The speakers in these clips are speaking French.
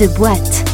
The Boîte.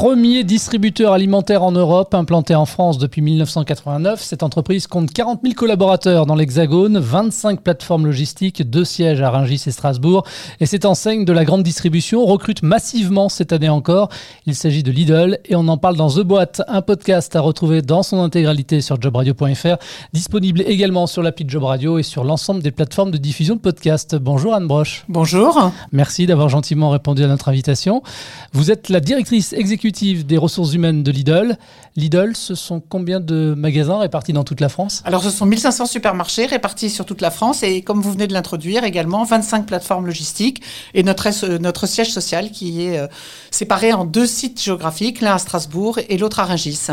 Premier distributeur alimentaire en Europe, implanté en France depuis 1989, cette entreprise compte 40 000 collaborateurs dans l'Hexagone, 25 plateformes logistiques, deux sièges à Rungis et Strasbourg. Et cette enseigne de la grande distribution recrute massivement cette année encore. Il s'agit de Lidl et on en parle dans The Boîte, un podcast à retrouver dans son intégralité sur jobradio.fr, disponible également sur l'appli Job Radio et sur l'ensemble des plateformes de diffusion de podcasts. Bonjour Anne Broche. Bonjour. Merci d'avoir gentiment répondu à notre invitation. Vous êtes la directrice exécutive des ressources humaines de Lidl. Lidl, ce sont combien de magasins répartis dans toute la France? Alors, ce sont 1500 supermarchés répartis sur toute la France et, comme vous venez de l'introduire, également 25 plateformes logistiques et notre, euh, notre siège social qui est euh, séparé en deux sites géographiques, l'un à Strasbourg et l'autre à Rungis.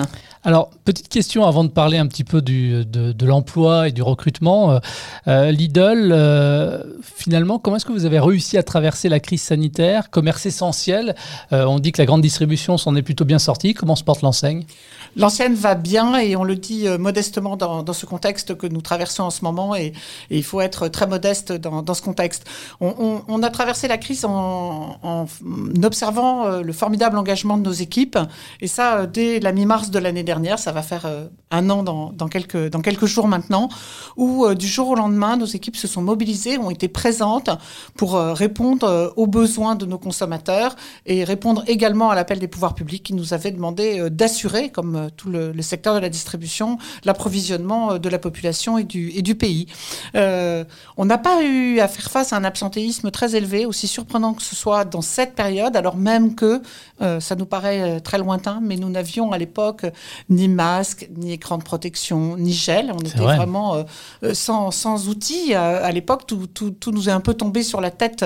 Alors, petite question avant de parler un petit peu du, de, l'emploi et du recrutement. Euh, Lidl, finalement, comment est-ce que vous avez réussi à traverser la crise sanitaire Commerce essentiel, on dit que la grande distribution s'en est plutôt bien sortie. Comment se porte l'enseigne? L'ancienne va bien et on le dit euh, modestement dans, ce contexte que nous traversons en ce moment et, il faut être très modeste dans, ce contexte. On, a traversé la crise en, observant euh, le formidable engagement de nos équipes et ça euh, dès la mi-mars de l'année dernière, ça va faire un an dans quelques jours maintenant, où du jour au lendemain, nos équipes se sont mobilisées, ont été présentes pour répondre aux besoins de nos consommateurs et répondre également à l'appel des pouvoirs publics qui nous avaient demandé d'assurer, comme tout le, secteur de la distribution, l'approvisionnement euh, de la population et du, et du pays. Euh, on n'a pas eu à faire face à un absentéisme très élevé, aussi surprenant que ce soit dans cette période, alors même que euh, ça nous paraît très lointain, mais nous n'avions à l'époque ni masque, ni écran de protection, ni gel. On était vraiment sans, sans, outils. À, l'époque, tout, tout, tout, nous est un peu tombé sur la tête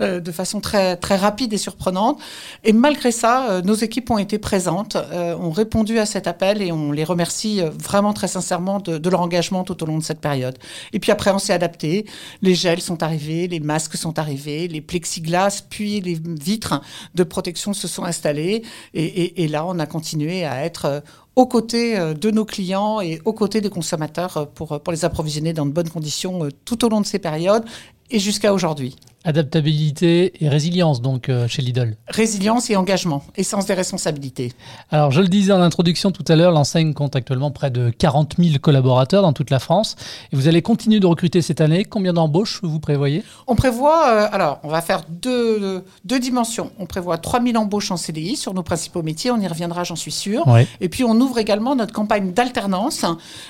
de façon très, très rapide et surprenante. Et malgré ça, nos équipes ont été présentes, ont répondu à cette appel et on les remercie euh, vraiment très sincèrement de, leur engagement tout au long de cette période. Et puis après, on s'est adapté. Les gels sont arrivés, les masques sont arrivés, les plexiglas, puis les vitres de protection se sont installées. Et, et là, on a continué à être euh, aux côtés euh, de nos clients et aux côtés des consommateurs pour, pour les approvisionner dans de bonnes conditions tout au long de ces périodes et jusqu'à aujourd'hui. Adaptabilité et résilience, donc, euh, chez Lidl. Résilience et engagement, et sens des responsabilités. Alors, je le disais en introduction tout à l'heure, l'enseigne compte actuellement près de 40 000 collaborateurs dans toute la France. Et vous allez continuer de recruter cette année. Combien d'embauches vous prévoyez? On prévoit, euh, alors, on va faire deux, deux dimensions. On prévoit 3 000 embauches en CDI sur nos principaux métiers. On y reviendra, j'en suis sûr. Et puis, on ouvre également notre campagne d'alternance,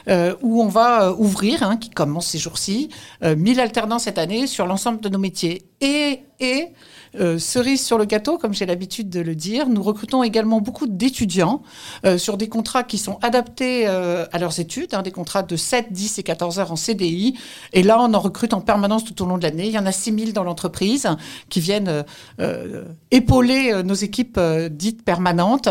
euh, où on va ouvrir, hein, qui commence ces jours-ci, 1000 alternants cette année sur l'ensemble de nos métiers et, et euh, cerise sur le gâteau, comme j'ai l'habitude de le dire, nous recrutons également beaucoup d'étudiants euh, sur des contrats qui sont adaptés euh, à leurs études, hein, des contrats de 7, 10 et 14 heures en CDI. Et là, on en recrute en permanence tout au long de l'année. Il y en a 6 000 dans l'entreprise qui viennent épauler nos équipes dites permanentes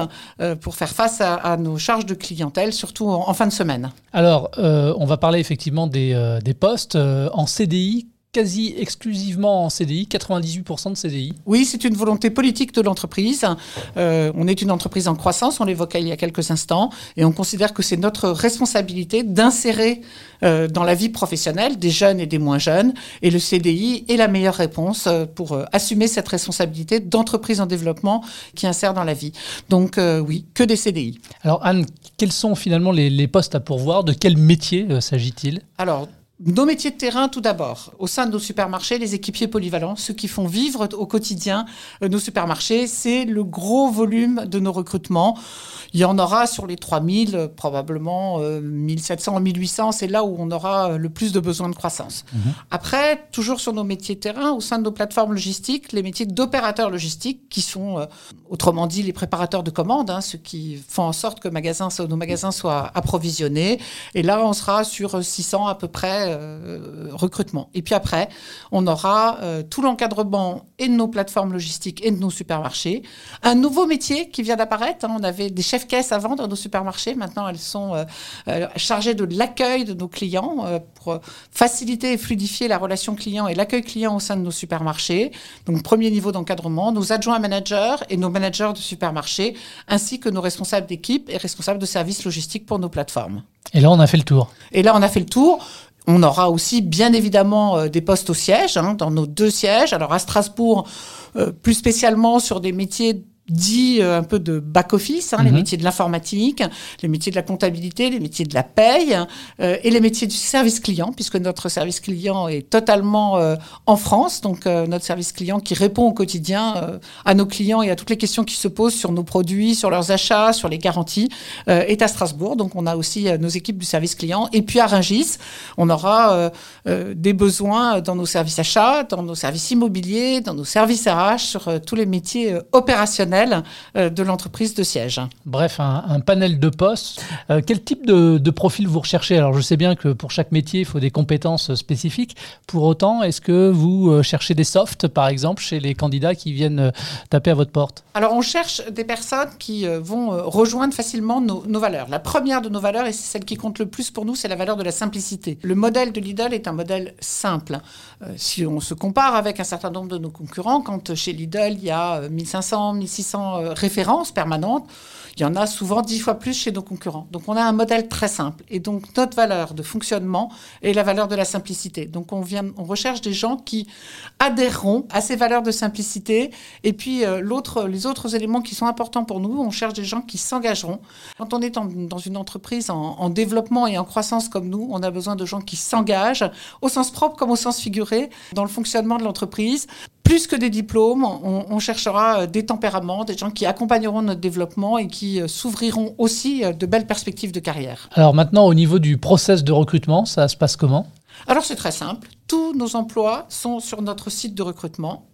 pour faire face à, nos charges de clientèle, surtout en, fin de semaine. Alors, on va parler effectivement des, des postes en CDI quasi exclusivement en CDI, 98% de CDI. Oui, c'est une volonté politique de l'entreprise. Euh, on est une entreprise en croissance, on l'évoquait il y a quelques instants, et on considère que c'est notre responsabilité d'insérer euh, dans la vie professionnelle des jeunes et des moins jeunes, et le CDI est la meilleure réponse euh, pour assumer cette responsabilité d'entreprise en développement qui insère dans la vie. Donc oui, que des CDI. Alors Anne, quels sont finalement les, les postes à pourvoir? De quel métier s'agit-il? Alors, nos métiers de terrain, tout d'abord. Au sein de nos supermarchés, les équipiers polyvalents, ceux qui font vivre au quotidien euh, nos supermarchés, c'est le gros volume de nos recrutements. Il y en aura sur les 3000, euh, probablement 1700 euh, 1800. C'est là où on aura le plus de besoins de croissance. Mhm. Après, toujours sur nos métiers de terrain, au sein de nos plateformes logistiques, les métiers d'opérateurs logistiques, qui sont, autrement dit, les préparateurs de commandes, hein, ceux qui font en sorte que magasins, nos magasins soient approvisionnés. Et là, on sera sur 600 à peu près euh, recrutement. Et puis après, on aura euh, tout l'encadrement et de nos plateformes logistiques et de nos supermarchés. Un nouveau métier qui vient d'apparaître. Hein. on avait des chefs caisses avant dans nos supermarchés. Maintenant, elles sont euh, chargées de l'accueil de nos clients pour faciliter et fluidifier la relation client et l'accueil client au sein de nos supermarchés. Donc, premier niveau d'encadrement, nos adjoints managers et nos managers de supermarchés, ainsi que nos responsables d'équipe et responsables de services logistiques pour nos plateformes. Et là, on a fait le tour. Et là, on a fait le tour On aura aussi bien évidemment des postes au siège, hein, dans nos deux sièges. Alors à Strasbourg, plus spécialement sur des métiers dit euh, un peu de back-office, hein, les mhm. métiers de l'informatique, les métiers de la comptabilité, les métiers de la paye euh, et les métiers du service client, puisque notre service client est totalement euh, en France. Donc notre service client qui répond au quotidien à nos clients et à toutes les questions qui se posent sur nos produits, sur leurs achats, sur les garanties, est à Strasbourg. Donc on a aussi nos équipes du service client. Et puis à Rungis, on aura des besoins dans nos services achats, dans nos services immobiliers, dans nos services RH, sur tous les métiers opérationnels euh, de l'entreprise de siège. Bref, un, panel de postes. Euh, quel type de, profil vous recherchez? Alors, je sais bien que pour chaque métier, il faut des compétences spécifiques. Pour autant, est-ce que vous euh, cherchez des softs, par exemple, chez les candidats qui viennent taper à votre porte? Alors, on cherche des personnes qui vont rejoindre facilement nos, nos, valeurs. La première de nos valeurs, et c'est celle qui compte le plus pour nous, c'est la valeur de la simplicité. Le modèle de Lidl est un modèle simple. si on se compare avec un certain nombre de nos concurrents, quand chez Lidl, il y a 1500, 1600 euh, références permanentes, il y en a souvent dix fois plus chez nos concurrents. Donc on a un modèle très simple. Et donc notre valeur de fonctionnement est la valeur de la simplicité. Donc on, vient, on recherche des gens qui adhéreront à ces valeurs de simplicité. Et puis euh, l'autre, les autres éléments qui sont importants pour nous, on cherche des gens qui s'engageront. Quand on est dans une entreprise en, en, développement et en croissance comme nous, on a besoin de gens qui s'engagent, au sens propre comme au sens figuré, dans le fonctionnement de l'entreprise plus que des diplômes, on, cherchera euh, des tempéraments, des gens qui accompagneront notre développement et qui euh, s'ouvriront aussi euh, de belles perspectives de carrière. Alors maintenant, au niveau du process de recrutement, ça se passe comment? Alors c'est très simple. Tous nos emplois sont sur notre site de recrutement,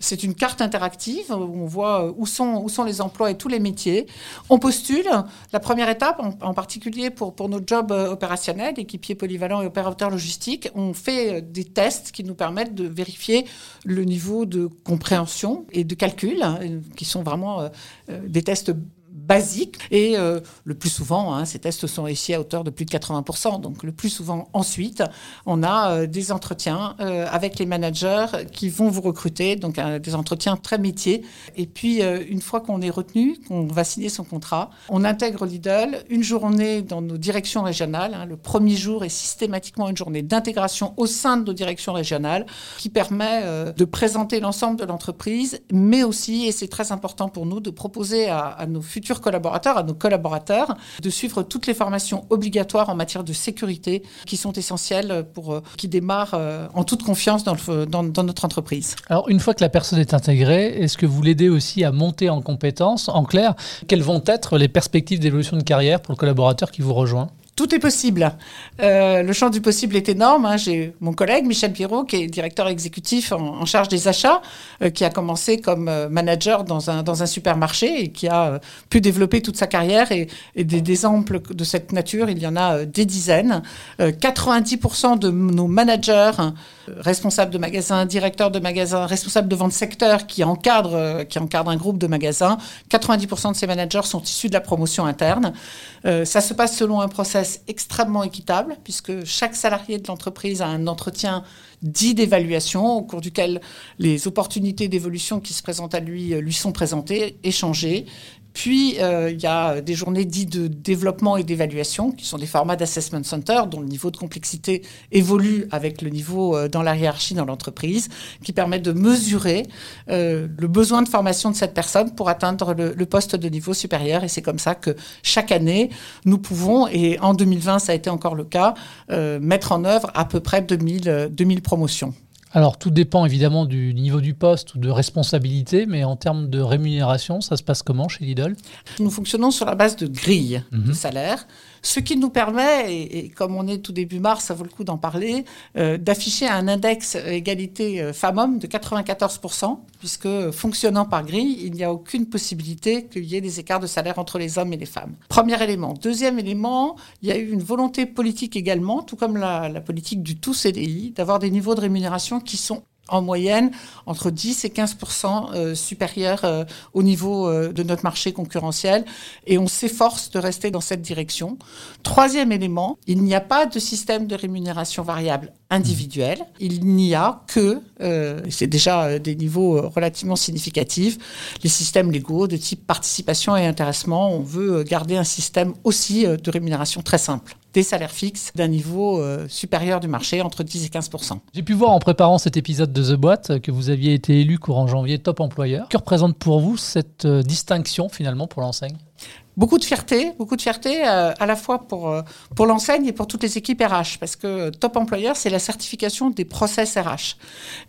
c'est une carte interactive où on voit où sont, où sont les emplois et tous les métiers. On postule. La première étape, en, particulier pour, pour nos jobs euh, opérationnels, équipiers polyvalents et opérateurs logistiques, on fait euh, des tests qui nous permettent de vérifier le niveau de compréhension et de calcul, hein, qui sont vraiment euh, des tests basique. Et euh, le plus souvent, hein, ces tests sont réussis à hauteur de plus de 80%. Donc le plus souvent, ensuite, on a euh, des entretiens euh, avec les managers qui vont vous recruter, donc des entretiens très métiers. Et puis, une fois qu'on est retenu, qu'on va signer son contrat, on intègre Lidl une journée dans nos directions régionales. Hein. Le premier jour est systématiquement une journée d'intégration au sein de nos directions régionales qui permet de présenter l'ensemble de l'entreprise, mais aussi, et c'est très important pour nous, de proposer à, à nos futurs collaborateurs, à nos collaborateurs, de suivre toutes les formations obligatoires en matière de sécurité qui sont essentielles pour euh, qui démarrent euh, en toute confiance dans, dans, notre entreprise. Alors, une fois que la personne est intégrée, est-ce que vous l'aidez aussi à monter en compétences? En clair, quelles vont être les perspectives d'évolution de carrière pour le collaborateur qui vous rejoint? Tout est possible. Euh, le champ du possible est énorme. Hein. J'ai mon collègue Michel Pirot, qui est directeur exécutif en, charge des achats, euh, qui a commencé comme euh, manager dans un, dans un supermarché et qui a pu développer toute sa carrière. Et, des, exemples de cette nature, il y en a des dizaines. 90% de nos managers, responsables de magasins, directeurs de magasins, responsables de vente secteur qui qui encadrent un groupe de magasins, 90% de ces managers sont issus de la promotion interne. ça se passe selon un process extrêmement équitable, puisque chaque salarié de l'entreprise a un entretien dit d'évaluation, au cours duquel les opportunités d'évolution qui se présentent à lui lui sont présentées, échangées, puis, euh, il y a des journées dites de développement et d'évaluation, qui sont des formats d'assessment center, dont le niveau de complexité évolue avec le niveau euh, dans la hiérarchie dans l'entreprise, qui permettent de mesurer euh, le besoin de formation de cette personne pour atteindre le, poste de niveau supérieur. Et c'est comme ça que chaque année, nous pouvons, et en 2020, ça a été encore le cas, mettre en œuvre à peu près 2000, 2000 promotions. Alors tout dépend évidemment du niveau du poste ou de responsabilité, mais en termes de rémunération, ça se passe comment chez Lidl? Nous fonctionnons sur la base de grilles de mhm. salaire ce qui nous permet, et, comme on est tout début mars, ça vaut le coup d'en parler, euh, d'afficher un index égalité euh, femmes-hommes de 94%, puisque fonctionnant par grille, il n'y a aucune possibilité qu'il y ait des écarts de salaire entre les hommes et les femmes. Premier élément. Deuxième élément, il y a eu une volonté politique également, tout comme la, la politique du tout CDI, d'avoir des niveaux de rémunération qui sont en moyenne entre 10 et 15% euh, supérieurs euh, au niveau euh, de notre marché concurrentiel et on s'efforce de rester dans cette direction. Troisième élément, il n'y a pas de système de rémunération variable individuel. Il n'y a que, c'est déjà des niveaux relativement significatifs, les systèmes légaux de type participation et intéressement. On veut garder un système aussi de rémunération très simple des salaires fixes d'un niveau euh, supérieur du marché, entre 10 et 15% J'ai pu voir en préparant cet épisode de The Boîte que vous aviez été élu courant janvier top employeur. Que représente pour vous cette euh, distinction finalement pour l'enseigne? Beaucoup de fierté, beaucoup de fierté euh, à la fois pour, pour l'enseigne et pour toutes les équipes RH, parce que Top Employeur, c'est la certification des process RH.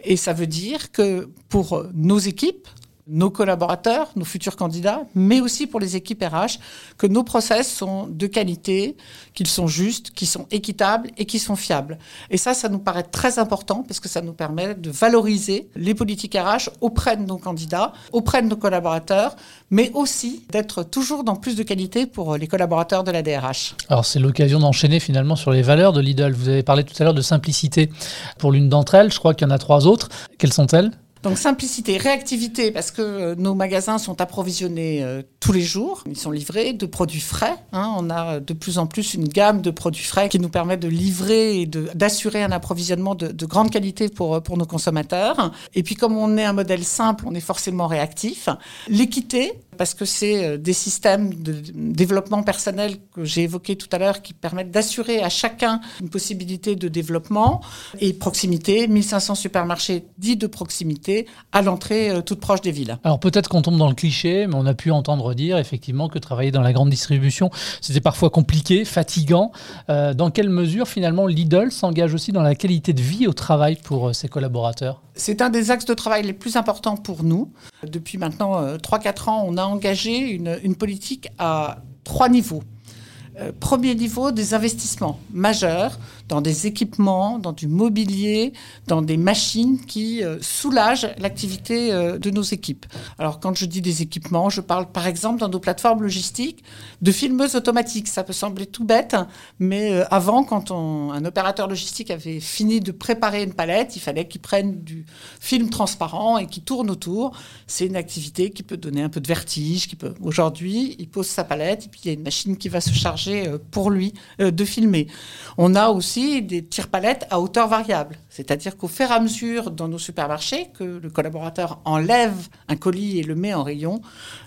Et ça veut dire que pour nos équipes, nos collaborateurs, nos futurs candidats, mais aussi pour les équipes RH, que nos process sont de qualité, qu'ils sont justes, qu'ils sont équitables et qu'ils sont fiables. Et ça, ça nous paraît très important parce que ça nous permet de valoriser les politiques RH auprès de nos candidats, auprès de nos collaborateurs, mais aussi d'être toujours dans plus de qualité pour les collaborateurs de la DRH. Alors c'est l'occasion d'enchaîner finalement sur les valeurs de Lidl. Vous avez parlé tout à l'heure de simplicité pour l'une d'entre elles, je crois qu'il y en a trois autres. Quelles sont-elles? Donc simplicité, réactivité, parce que euh, nos magasins sont approvisionnés euh, tous les jours, ils sont livrés de produits frais. Hein. on a de plus en plus une gamme de produits frais qui nous permet de livrer et d'assurer un approvisionnement de, de, grande qualité pour, euh, pour nos consommateurs. Et puis comme on est un modèle simple, on est forcément réactif. L'équité, parce que c'est euh, des systèmes de développement personnel que j'ai évoqués tout à l'heure qui permettent d'assurer à chacun une possibilité de développement et proximité, 1500 supermarchés dits de proximité à l'entrée euh, toute proche des villes. Alors peut-être qu'on tombe dans le cliché, mais on a pu entendre dire effectivement que travailler dans la grande distribution, c'était parfois compliqué, fatigant. Euh, dans quelle mesure finalement Lidl s'engage aussi dans la qualité de vie au travail pour ses collaborateurs? C'est un des axes de travail les plus importants pour nous. Depuis maintenant 3-4 ans, on a engagé une, politique à trois niveaux. Euh, premier niveau, des investissements majeurs dans des équipements, dans du mobilier, dans des machines qui euh, soulagent l'activité euh, de nos équipes. Alors quand je dis des équipements, je parle par exemple dans nos plateformes logistiques de filmeuses automatiques. Ça peut sembler tout bête, mais euh, avant, quand un opérateur logistique avait fini de préparer une palette, il fallait qu'il prenne du film transparent et qu'il tourne autour. C'est une activité qui peut donner un peu de vertige. Peut... Aujourd'hui, il pose sa palette et puis il y a une machine qui va se charger pour lui de filmer. On a aussi des tire-palettes à hauteur variable. C'est-à-dire qu'au fur et à mesure dans nos supermarchés, que le collaborateur enlève un colis et le met en rayon,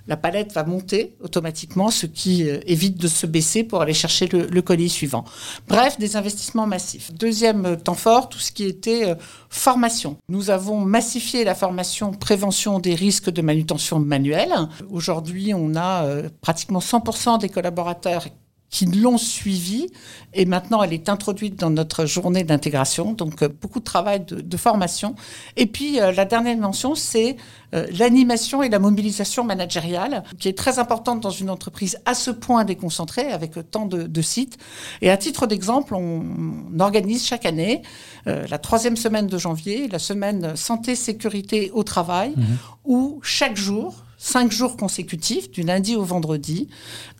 la palette va monter automatiquement, ce qui euh, évite de se baisser pour aller chercher le, colis suivant. Bref, des investissements massifs. Deuxième euh, temps fort, tout ce qui était euh, formation. Nous avons massifié la formation prévention des risques de manutention manuelle. Aujourd'hui, on a pratiquement 100% des collaborateurs qui l'ont suivie et maintenant elle est introduite dans notre journée d'intégration. Donc euh, beaucoup de travail de, formation. Et puis euh, la dernière mention, c'est euh, l'animation et la mobilisation managériale, qui est très importante dans une entreprise à ce point déconcentrée avec tant de, sites. Et à titre d'exemple, on, organise chaque année la troisième semaine de janvier, la semaine santé sécurité au travail, mmh. où chaque jour cinq jours consécutifs, du lundi au vendredi.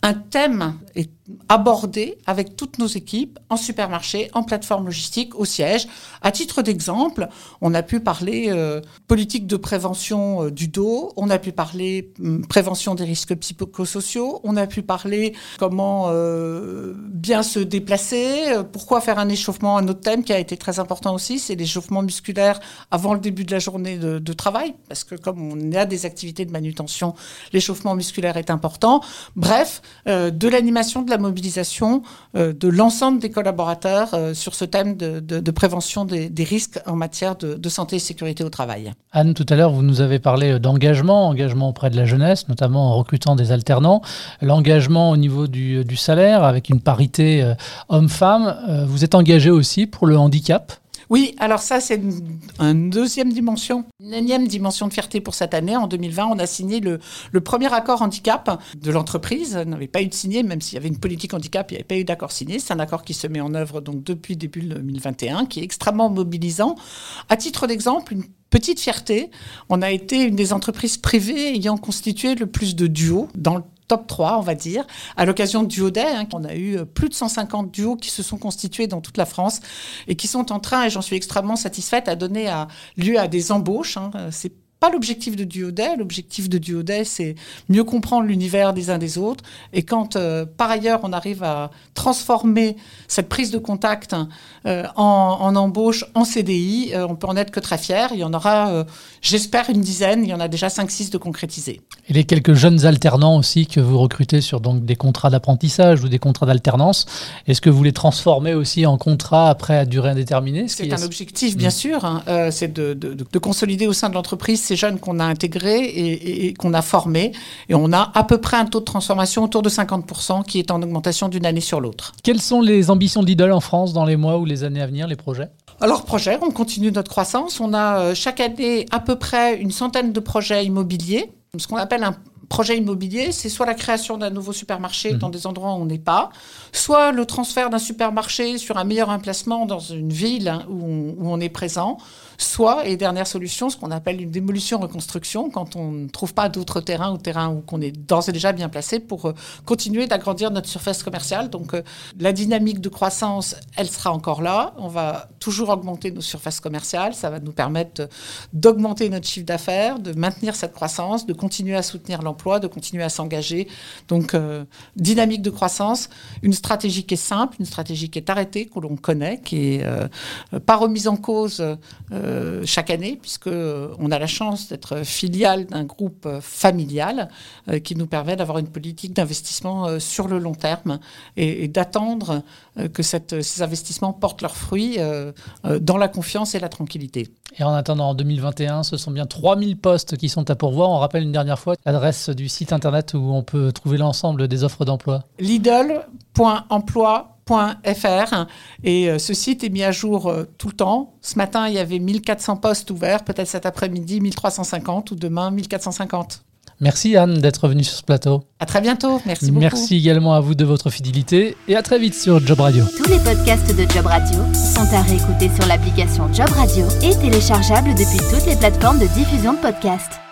Un thème est abordé avec toutes nos équipes en supermarché, en plateforme logistique, au siège. À titre d'exemple, on a pu parler euh, politique de prévention euh, du dos, on a pu parler hum, prévention des risques psychosociaux, on a pu parler comment euh, bien se déplacer, pourquoi faire un échauffement. Un autre thème qui a été très important aussi, c'est l'échauffement musculaire avant le début de la journée de, de travail, parce que comme on a des activités de manutention, l'échauffement musculaire est important. Bref, euh, de l'animation, de la mobilisation euh, de l'ensemble des collaborateurs euh, sur ce thème de, prévention des, risques en matière de, santé et sécurité au travail. Anne, tout à l'heure, vous nous avez parlé d'engagement, engagement auprès de la jeunesse, notamment en recrutant des alternants, l'engagement au niveau du, du, salaire avec une parité homme-femme. vous êtes engagé aussi pour le handicap? Oui, alors ça, c'est une, deuxième dimension, une énième dimension de fierté pour cette année. En 2020, on a signé le, premier accord handicap de l'entreprise. N'avait pas eu de signé, même s'il y avait une politique handicap, il n'y avait pas eu d'accord signé. C'est un accord qui se met en œuvre donc depuis début 2021, qui est extrêmement mobilisant. À titre d'exemple, une petite fierté, on a été une des entreprises privées ayant constitué le plus de duos dans le top 3, on va dire, à l'occasion de Duo Day. Hein, on a eu euh, plus de 150 duos qui se sont constitués dans toute la France et qui sont en train, et j'en suis extrêmement satisfaite, à donner à, lieu à des embauches. Hein. C'est pas l'objectif de Duoday. L'objectif de Duoday, c'est mieux comprendre l'univers des uns des autres. Et quand, euh, par ailleurs, on arrive à transformer cette prise de contact euh, en, embauche, en CDI, euh, on peut en être que très fier. Il y en aura, j'espère, une dizaine. Il y en a déjà 5-6 de concrétisés. Et les quelques jeunes alternants aussi que vous recrutez sur donc, des contrats d'apprentissage ou des contrats d'alternance, est-ce que vous les transformez aussi en contrats après à durée indéterminée? C'est un objectif, bien mm. sûr. Hein. c'est de, de, consolider au sein de l'entreprise ces jeunes qu'on a intégrés et, qu'on a formés. Et on a à peu près un taux de transformation autour de 50% qui est en augmentation d'une année sur l'autre. Quelles sont les ambitions de Lidl en France dans les mois ou les années à venir, les projets? Alors, projet, on continue notre croissance. On a euh, chaque année à peu près une centaine de projets immobiliers, ce qu'on appelle un projet immobilier, c'est soit la création d'un nouveau supermarché mhm. dans des endroits où on n'est pas, soit le transfert d'un supermarché sur un meilleur emplacement dans une ville hein, où, on, est présent, soit, et dernière solution, ce qu'on appelle une démolition-reconstruction, quand on ne trouve pas d'autres terrains ou terrains où qu'on est d'ores et déjà bien placé pour euh, continuer d'agrandir notre surface commerciale. Donc euh, la dynamique de croissance, elle sera encore là. On va toujours augmenter nos surfaces commerciales. Ça va nous permettre d'augmenter notre chiffre d'affaires, de maintenir cette croissance, de continuer à soutenir l'emploi de continuer à s'engager. Donc, euh, dynamique de croissance, une stratégie qui est simple, une stratégie qui est arrêtée, que l'on connaît, qui est euh, pas remise en cause euh, chaque année, puisque on a la chance d'être filiale d'un groupe familial qui nous permet d'avoir une politique d'investissement sur le long terme et, d'attendre que ces investissements portent leurs fruits dans la confiance et la tranquillité. Et en attendant, en 2021, ce sont bien 3000 postes qui sont à pourvoir. On rappelle une dernière fois l'adresse du site internet où on peut trouver l'ensemble des offres d'emploi Lidl.emploi.fr et euh, ce site est mis à jour euh, tout le temps. Ce matin, il y avait 1400 postes ouverts, peut-être cet après-midi 1350 ou demain 1450. Merci Anne d'être venue sur ce plateau. À très bientôt. Merci beaucoup. Merci également à vous de votre fidélité et à très vite sur Job Radio. Tous les podcasts de Job Radio sont à réécouter sur l'application Job Radio et téléchargeables depuis toutes les plateformes de diffusion de podcasts.